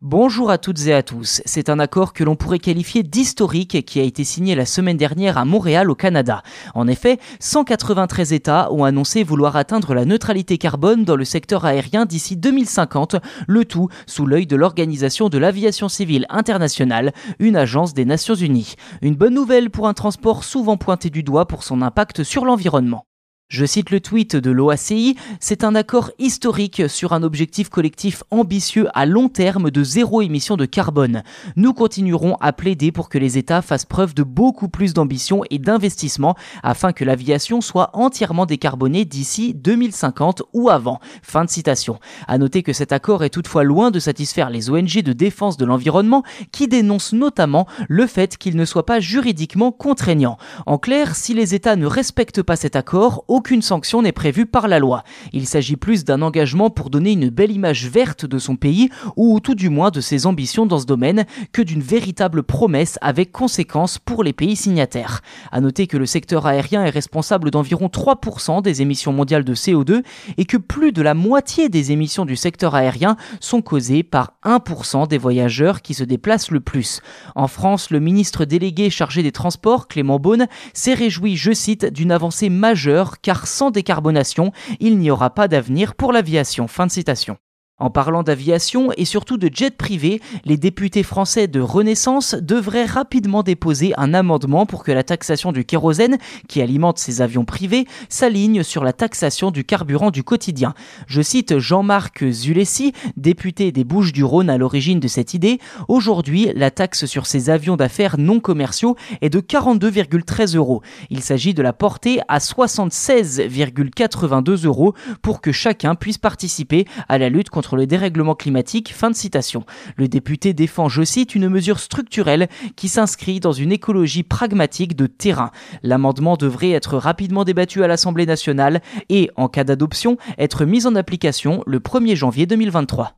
Bonjour à toutes et à tous. C'est un accord que l'on pourrait qualifier d'historique qui a été signé la semaine dernière à Montréal au Canada. En effet, 193 États ont annoncé vouloir atteindre la neutralité carbone dans le secteur aérien d'ici 2050, le tout sous l'œil de l'Organisation de l'aviation civile internationale, une agence des Nations Unies. Une bonne nouvelle pour un transport souvent pointé du doigt pour son impact sur l'environnement. Je cite le tweet de l'OACI, c'est un accord historique sur un objectif collectif ambitieux à long terme de zéro émission de carbone. Nous continuerons à plaider pour que les États fassent preuve de beaucoup plus d'ambition et d'investissement afin que l'aviation soit entièrement décarbonée d'ici 2050 ou avant. Fin de citation. À noter que cet accord est toutefois loin de satisfaire les ONG de défense de l'environnement qui dénoncent notamment le fait qu'il ne soit pas juridiquement contraignant. En clair, si les États ne respectent pas cet accord, aucune sanction n'est prévue par la loi. Il s'agit plus d'un engagement pour donner une belle image verte de son pays, ou tout du moins de ses ambitions dans ce domaine, que d'une véritable promesse avec conséquences pour les pays signataires. À noter que le secteur aérien est responsable d'environ 3% des émissions mondiales de CO2 et que plus de la moitié des émissions du secteur aérien sont causées par 1% des voyageurs qui se déplacent le plus. En France, le ministre délégué chargé des Transports, Clément Beaune, s'est réjoui, je cite, d'une avancée majeure car sans décarbonation, il n'y aura pas d'avenir pour l'aviation. Fin de citation. En parlant d'aviation et surtout de jets privés, les députés français de Renaissance devraient rapidement déposer un amendement pour que la taxation du kérosène, qui alimente ces avions privés, s'aligne sur la taxation du carburant du quotidien. Je cite Jean-Marc Zulessi, député des Bouches-du-Rhône à l'origine de cette idée. Aujourd'hui, la taxe sur ces avions d'affaires non commerciaux est de 42,13 euros. Il s'agit de la porter à 76,82 euros pour que chacun puisse participer à la lutte le dérèglement climatique. Fin de citation. Le député défend, je cite, une mesure structurelle qui s'inscrit dans une écologie pragmatique de terrain. L'amendement devrait être rapidement débattu à l'Assemblée nationale et, en cas d'adoption, être mis en application le 1er janvier 2023.